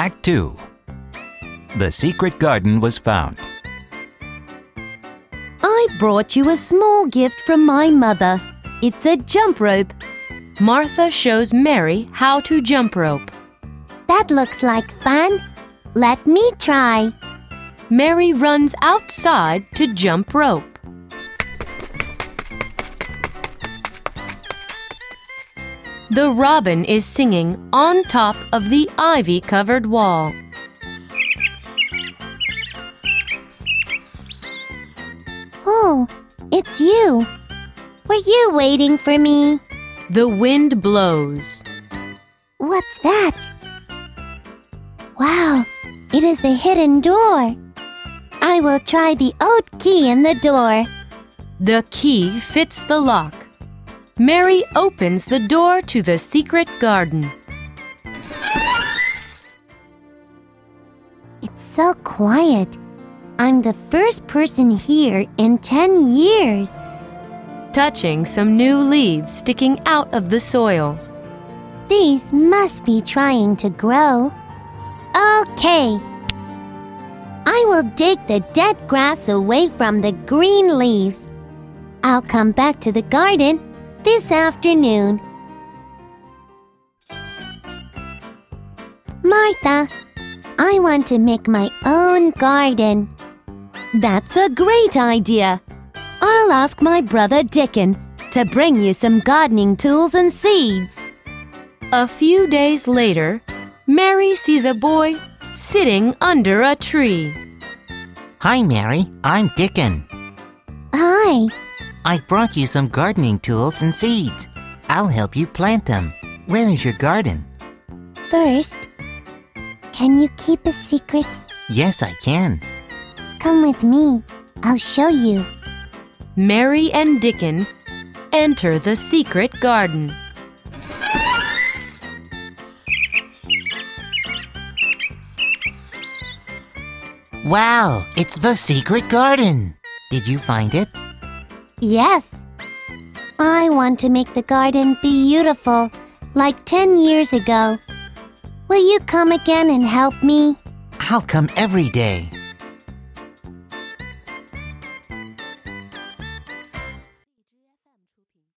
Act 2 The secret garden was found. I've brought you a small gift from my mother. It's a jump rope. Martha shows Mary how to jump rope. That looks like fun. Let me try. Mary runs outside to jump rope. The robin is singing on top of the ivy covered wall. Oh, it's you. Were you waiting for me? The wind blows. What's that? Wow, it is the hidden door. I will try the old key in the door. The key fits the lock. Mary opens the door to the secret garden. It's so quiet. I'm the first person here in 10 years. touching some new leaves sticking out of the soil. These must be trying to grow. Okay. I will dig the dead grass away from the green leaves. I'll come back to the garden this afternoon. Martha, I want to make my own garden. That's a great idea. I'll ask my brother Dickon to bring you some gardening tools and seeds. A few days later, Mary sees a boy sitting under a tree. Hi, Mary. I'm Dickon. Hi. I brought you some gardening tools and seeds. I'll help you plant them. Where is your garden? First, can you keep a secret? Yes, I can. Come with me. I'll show you. Mary and Dickon enter the secret garden. Wow, it's the secret garden. Did you find it? Yes. I want to make the garden beautiful, like 10 years ago. Will you come again and help me? I'll come every day.